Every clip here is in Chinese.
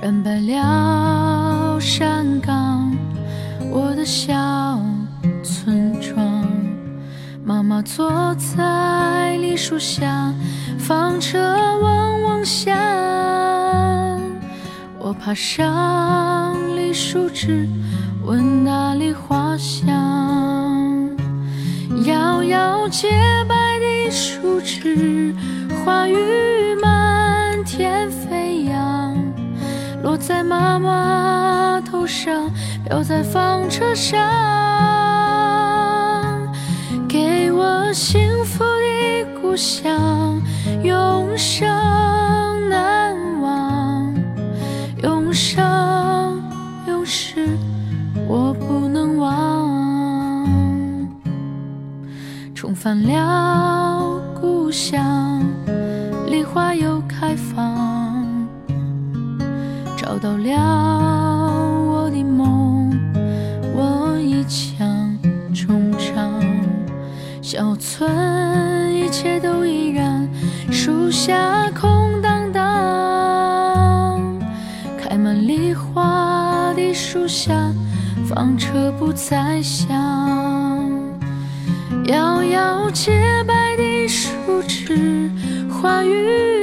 染白了山岗，我的小村庄。妈妈坐在梨树下，纺车嗡嗡响。我爬上梨树枝，闻那梨花香。摇摇洁白的树枝，花雨满天飞，妈妈头上，飘在纺车上，给我幸福的故乡，永生难忘，永生永世，我不能忘。重返了故乡，梨花又开放，找到了我的梦，我一腔衷肠。小村一切都依然，树下空荡荡，开满梨花的树下，纺车不再响。摇摇洁白的树枝，花雨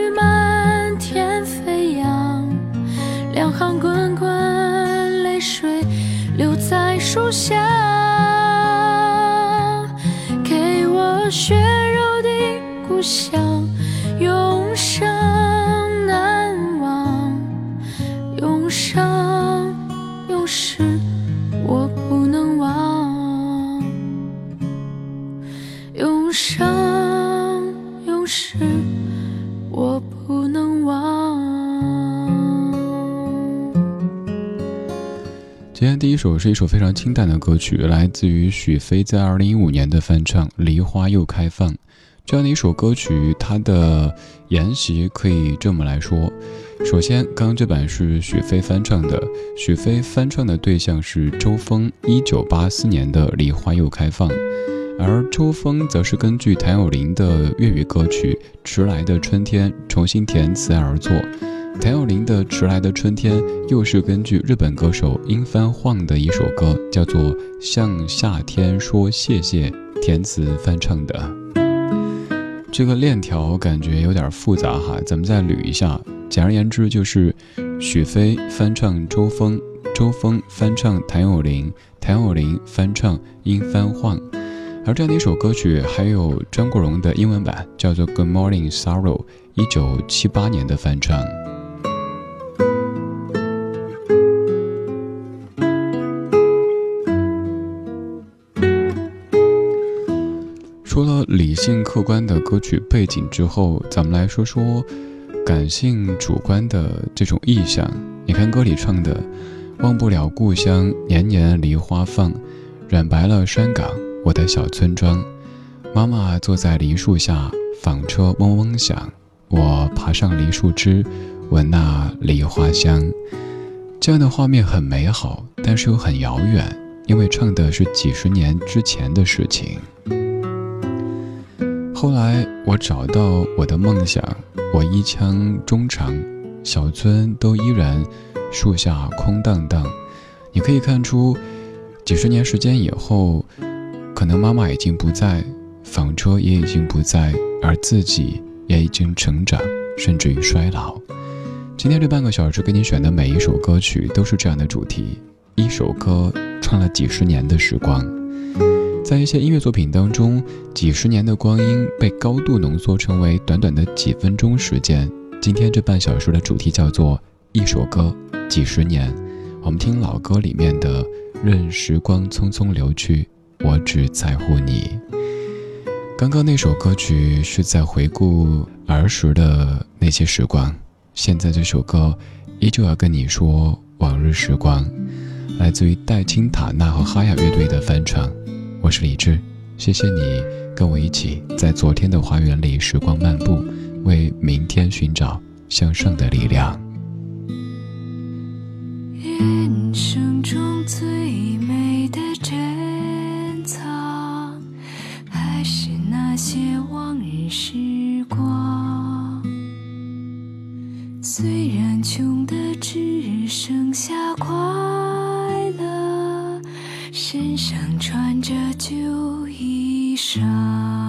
两行滚滚泪水流在树下，给我血肉的故乡，永生难忘，永生永世，我不能忘。永生永世，今天第一首是一首非常清淡的歌曲，来自于许飞在二零一五年的翻唱《梨花又开放》。这样的一首歌曲，它的沿袭可以这么来说：首先，刚刚这版是许飞翻唱的，许飞翻唱的对象是周峰一九八四年的《梨花又开放》。而周峰则是根据谭咏麟的粤语歌曲《迟来的春天》重新填词而作，谭咏麟的《迟来的春天》又是根据日本歌手樱番晃的一首歌，叫做《向夏天说谢谢》填词翻唱的。这个链条感觉有点复杂哈，咱们再捋一下。简而言之，就是许飞翻唱周峰，周峰翻唱谭咏麟，谭咏麟翻唱樱番晃。而这样的一首歌曲，还有张国荣的英文版，叫做《Good Morning Sorrow》，一九七八年的翻唱。性客观的歌曲背景之后，咱们来说说感性主观的这种意象。你看歌里唱的：“忘不了故乡，年年梨花放，染白了山岗。”我的小村庄，妈妈坐在梨树下，纺车嗡嗡响。我爬上梨树枝，闻那梨花香。这样的画面很美好，但是又很遥远，因为唱的是几十年之前的事情。后来我找到我的梦想，我一腔衷肠，小村都依然，树下空荡荡。你可以看出，几十年时间以后。可能妈妈已经不在，纺车也已经不在，而自己也已经成长，甚至于衰老。今天这半个小时给你选的每一首歌曲都是这样的主题，一首歌唱了几十年的时光。在一些音乐作品当中，几十年的光阴被高度浓缩成为短短的几分钟时间。今天这半小时的主题叫做一首歌几十年。我们听老歌里面的《任时光匆匆流去》。我只在乎你。刚刚那首歌曲是在回顾儿时的那些时光，现在这首歌依旧要跟你说往日时光，来自于戴青塔纳和哈雅乐队的翻唱。我是李志，谢谢你跟我一起在昨天的花园里时光漫步，为明天寻找向上的力量。啊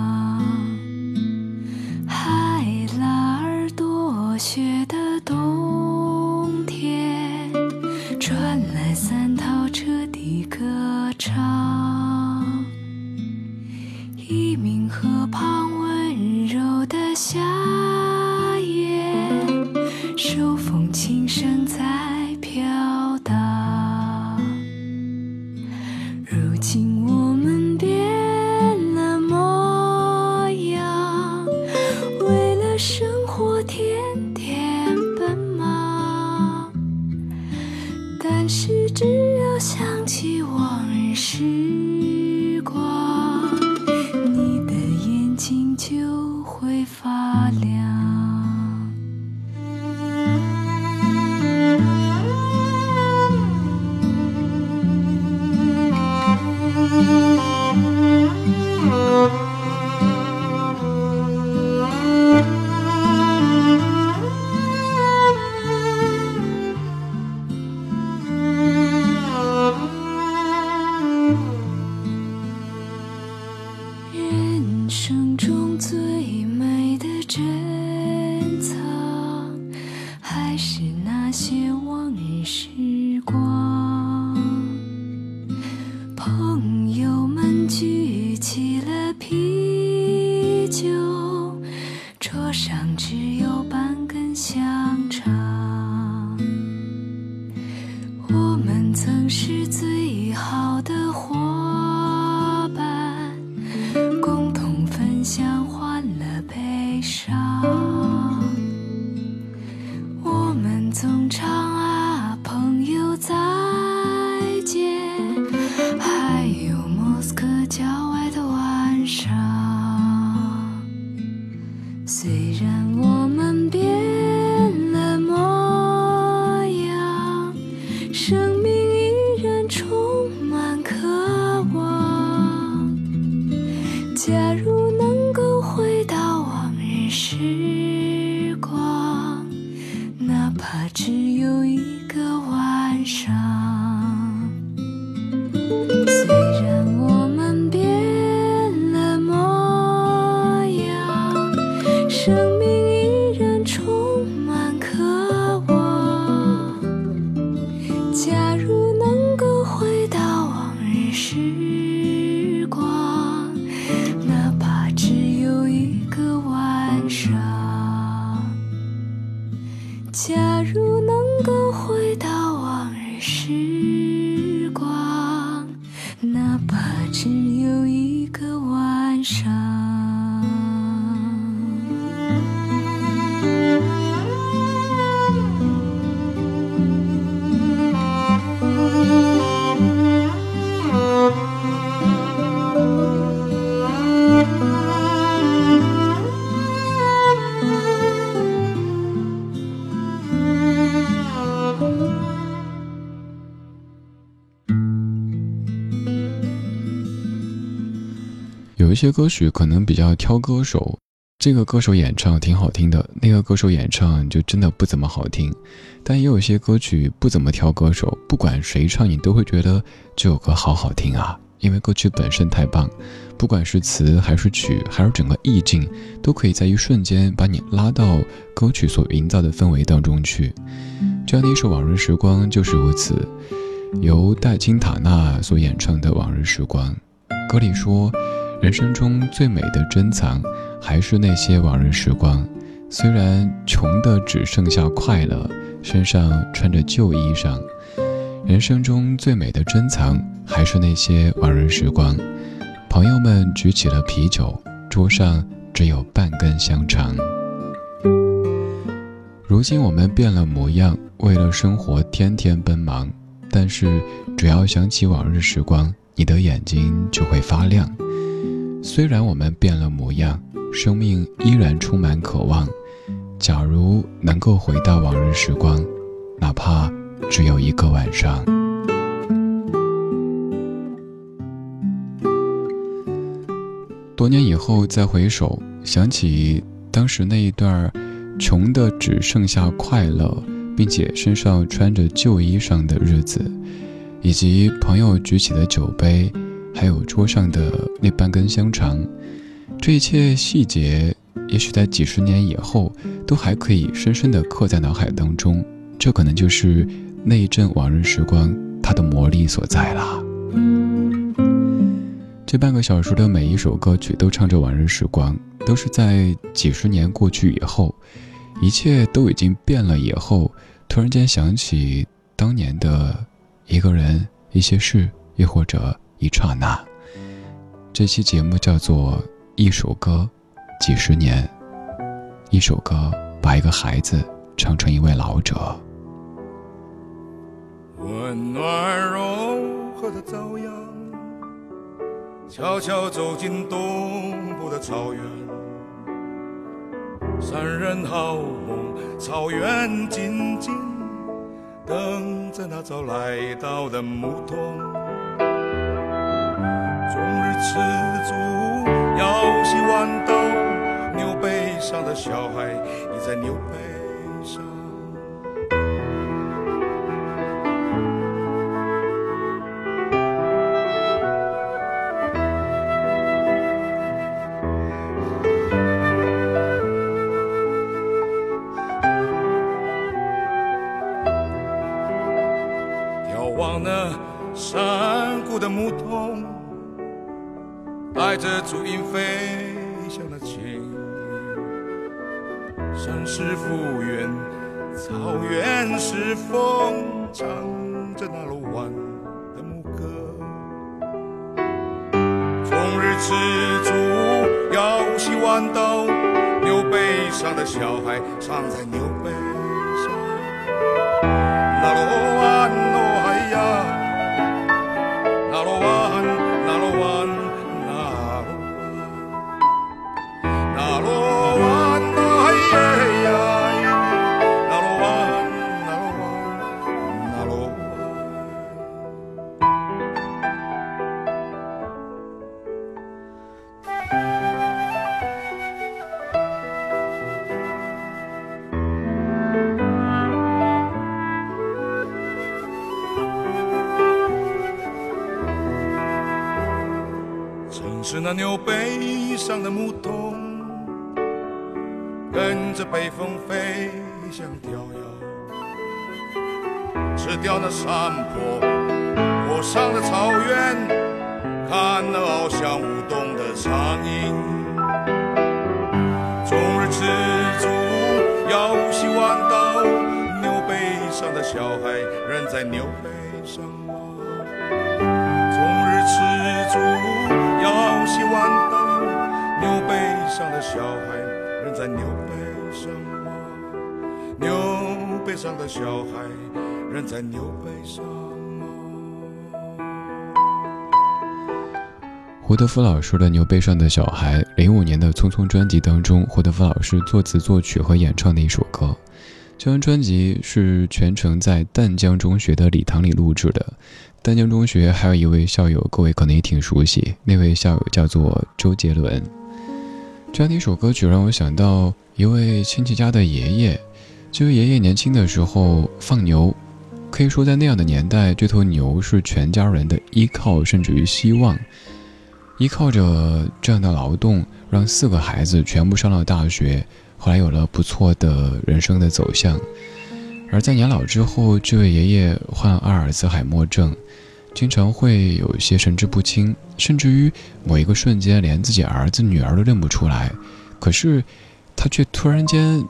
是最好的伙些歌曲可能比较挑歌手，这个歌手演唱挺好听的，那个歌手演唱就真的不怎么好听。但也有一些歌曲不怎么挑歌手，不管谁唱，你都会觉得这首歌好好听啊，因为歌曲本身太棒，不管是词还是曲，还是整个意境，都可以在一瞬间把你拉到歌曲所营造的氛围当中去。这样的一首《往日时光》就是如此，由戴青塔纳所演唱的《往日时光》，歌里说。人生中最美的珍藏，还是那些往日时光。虽然穷的只剩下快乐，身上穿着旧衣裳。人生中最美的珍藏，还是那些往日时光。朋友们举起了啤酒，桌上只有半根香肠。如今我们变了模样，为了生活天天奔忙。但是，只要想起往日时光，你的眼睛就会发亮。虽然我们变了模样，生命依然充满渴望。假如能够回到往日时光，哪怕只有一个晚上。多年以后再回首，想起当时那一段穷的只剩下快乐。并且身上穿着旧衣裳的日子，以及朋友举起的酒杯，还有桌上的那半根香肠，这一切细节，也许在几十年以后，都还可以深深地刻在脑海当中。这可能就是那一阵往日时光它的魔力所在啦。这半个小时的每一首歌曲都唱着往日时光，都是在几十年过去以后。一切都已经变了以后，突然间想起当年的一个人、一些事，又或者一刹那。这期节目叫做《一首歌，几十年》。一首歌把一个孩子唱成一位老者。温暖柔和的朝阳，悄悄走进东部的草原。山人好梦，草原静静等着那早来到的牧童。吃足，腰膝豌豆，牛背上的小孩倚在牛背上。眺望那山谷的牧童。带着足音飞翔的琴，山是复原，草原是风，唱着那鲁湾的牧歌。终日吃足，腰系豌豆，牛背上的小孩藏在牛背那牛背上的牧童，跟着北风飞向迢遥，吃掉那山坡，坡上的草原，看那翱翔舞动的苍鹰。终日吃足，腰系豌豆，牛背上的小孩仍在牛背上小孩仍在牛背上吗？牛背上的小孩仍在牛背上吗？胡德夫老师的《牛背上的小孩》，零五年的《匆匆》专辑当中，胡德夫老师作词作曲和演唱的一首歌。这张专辑是全程在淡江中学的礼堂里录制的。丹江中学还有一位校友，各位可能也挺熟悉，那位校友叫做周杰伦。这样的一首歌曲让我想到一位亲戚家的爷爷，这位爷爷年轻的时候放牛，可以说在那样的年代，这头牛是全家人的依靠，甚至于希望。依靠着这样的劳动，让四个孩子全部上了大学，后来有了不错的人生的走向。而在年老之后，这位爷爷患阿尔茨海默症。经常会有一些神志不清，甚至于某一个瞬间连自己儿子女儿都认不出来。可是，他却突然间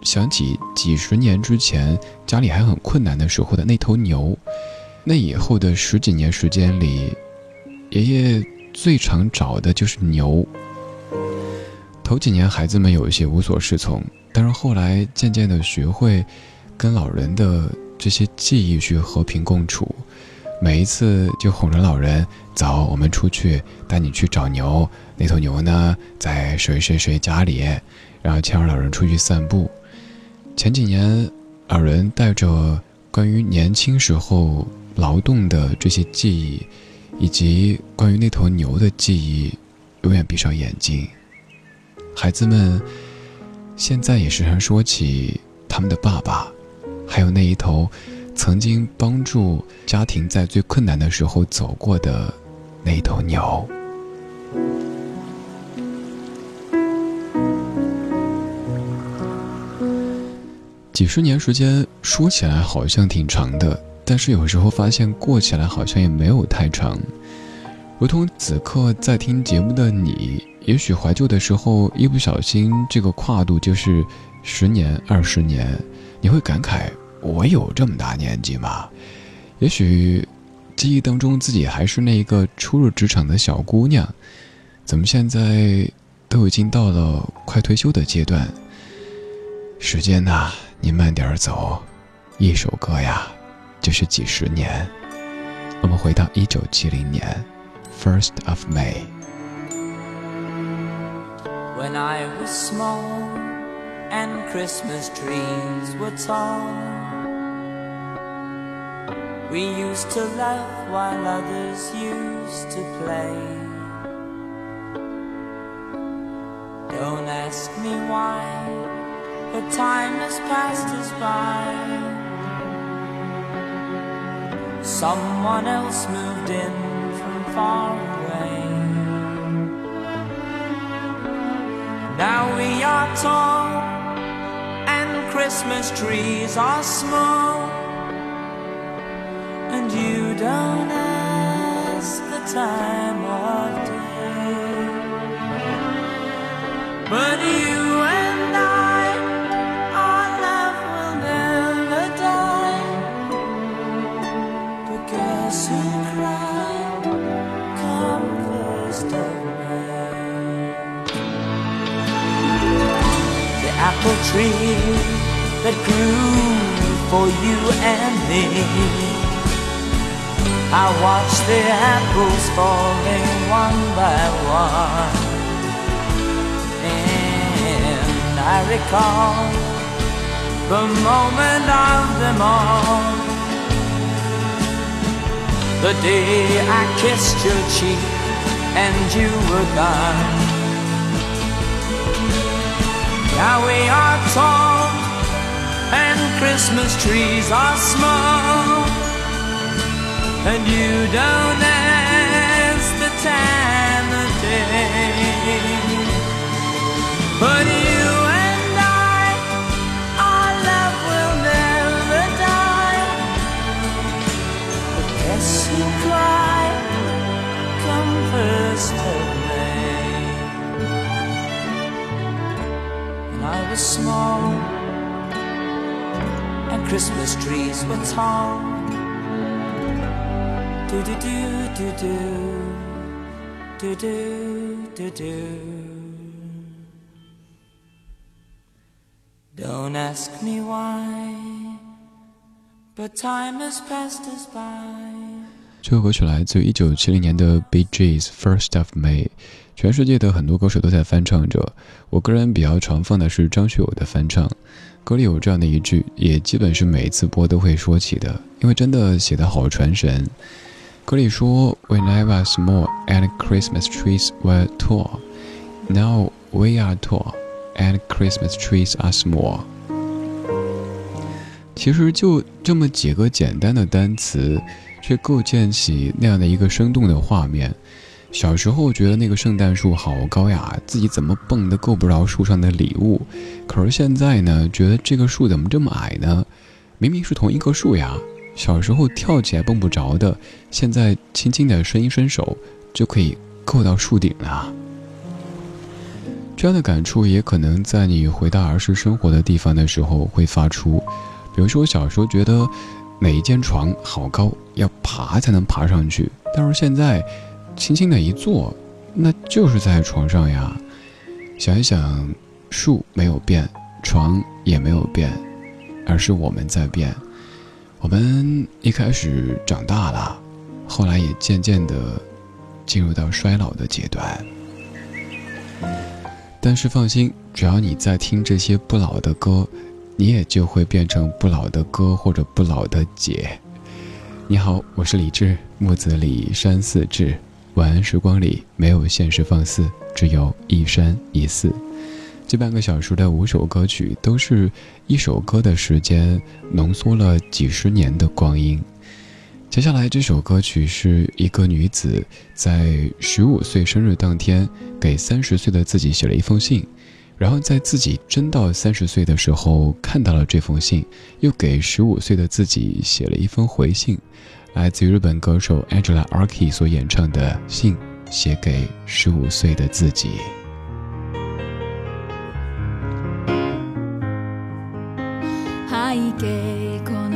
想起几十年之前家里还很困难的时候的那头牛。那以后的十几年时间里，爷爷最常找的就是牛。头几年孩子们有一些无所适从，但是后来渐渐的学会跟老人的这些记忆去和平共处。每一次就哄着老人走，我们出去带你去找牛，那头牛呢在谁谁谁家里，然后牵着老人出去散步。前几年，老人带着关于年轻时候劳动的这些记忆，以及关于那头牛的记忆，永远闭上眼睛。孩子们现在也时常说起他们的爸爸，还有那一头。曾经帮助家庭在最困难的时候走过的那头牛。几十年时间说起来好像挺长的，但是有时候发现过起来好像也没有太长。如同此刻在听节目的你，也许怀旧的时候一不小心，这个跨度就是十年、二十年，你会感慨。我有这么大年纪吗？也许记忆当中自己还是那一个初入职场的小姑娘，怎么现在都已经到了快退休的阶段？时间呐，你慢点走，一首歌呀，就是几十年。我们回到一九七零年，First of May。When I was small and Christmas trees were tall. We used to laugh while others used to play. Don't ask me why, but time has passed us by. Someone else moved in from far away. Now we are tall, and Christmas trees are small and you don't ask the time of day. But you and I, our love will never die. But guess who cried? Come first of May. The apple tree that grew for you and me I watch the apples falling one by one. And I recall the moment of them all. The day I kissed your cheek and you were gone. Now we are tall and Christmas trees are small and you don't ask the time of day. But you and I, our love will never die. But guess who cried come first of May? When I was small and Christmas trees were tall 这首歌曲来自一九七零年的 B.G.'s First of May，全世界的很多歌手都在翻唱着。我个人比较常放的是张学友的翻唱。歌里有这样的一句，也基本是每一次播都会说起的，因为真的写得好传神。歌里说：“When I was small and Christmas trees were tall, now we are tall and Christmas trees are small。”其实就这么几个简单的单词，却构建起那样的一个生动的画面。小时候觉得那个圣诞树好高呀，自己怎么蹦都够不着树上的礼物。可是现在呢，觉得这个树怎么这么矮呢？明明是同一棵树呀。小时候跳起来蹦不着的，现在轻轻的伸一伸手，就可以够到树顶了。这样的感触也可能在你回到儿时生活的地方的时候会发出。比如说，小时候觉得哪一间床好高，要爬才能爬上去，但是现在轻轻的一坐，那就是在床上呀。想一想，树没有变，床也没有变，而是我们在变。我们一开始长大了，后来也渐渐的进入到衰老的阶段。但是放心，只要你在听这些不老的歌，你也就会变成不老的歌或者不老的姐。你好，我是李志，木子李山寺志。晚安时光里没有现实放肆，只有一山一寺。这半个小时的五首歌曲，都是一首歌的时间浓缩了几十年的光阴。接下来这首歌曲是一个女子在十五岁生日当天给三十岁的自己写了一封信，然后在自己真到三十岁的时候看到了这封信，又给十五岁的自己写了一封回信，来自于日本歌手 Angela Arki 所演唱的信，写给十五岁的自己。Anh.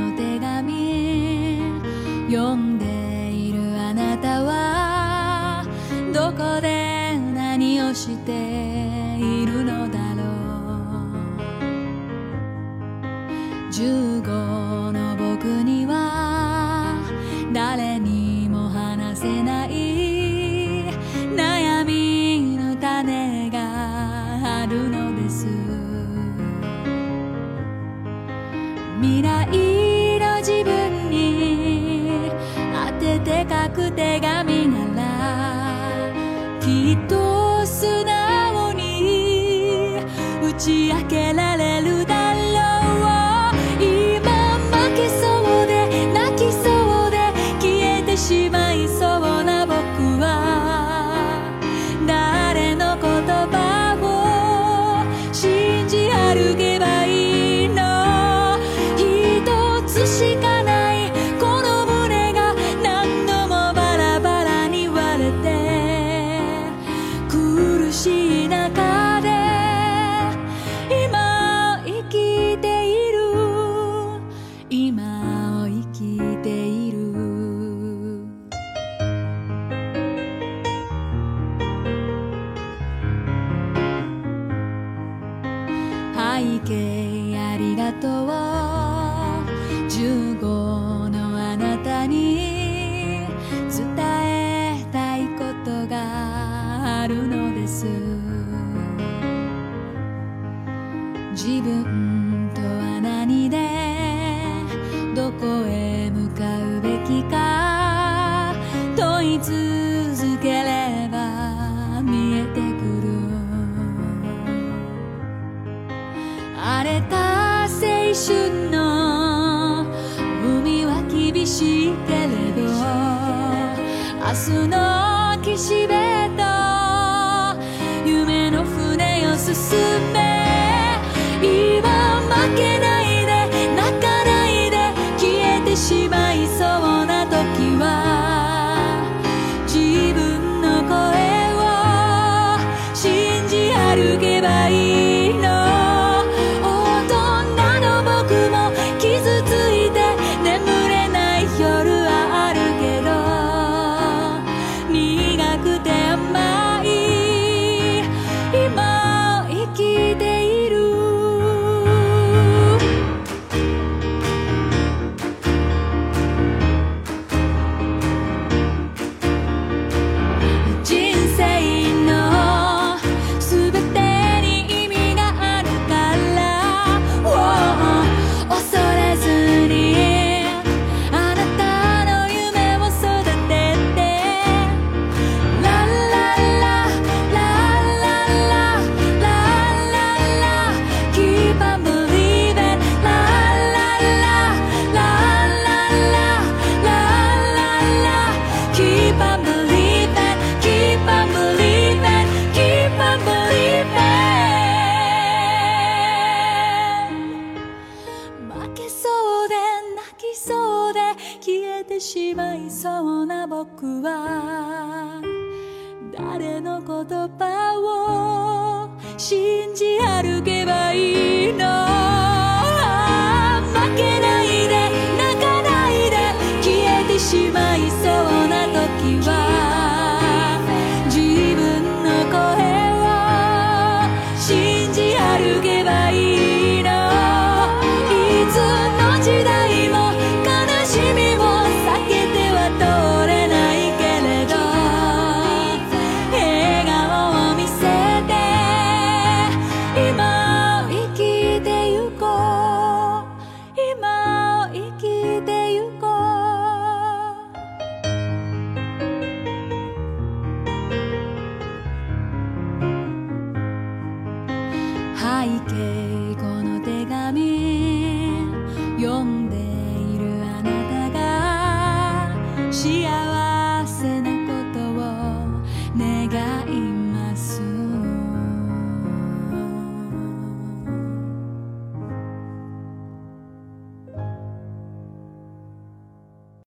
けばいい信じ歩けばいい。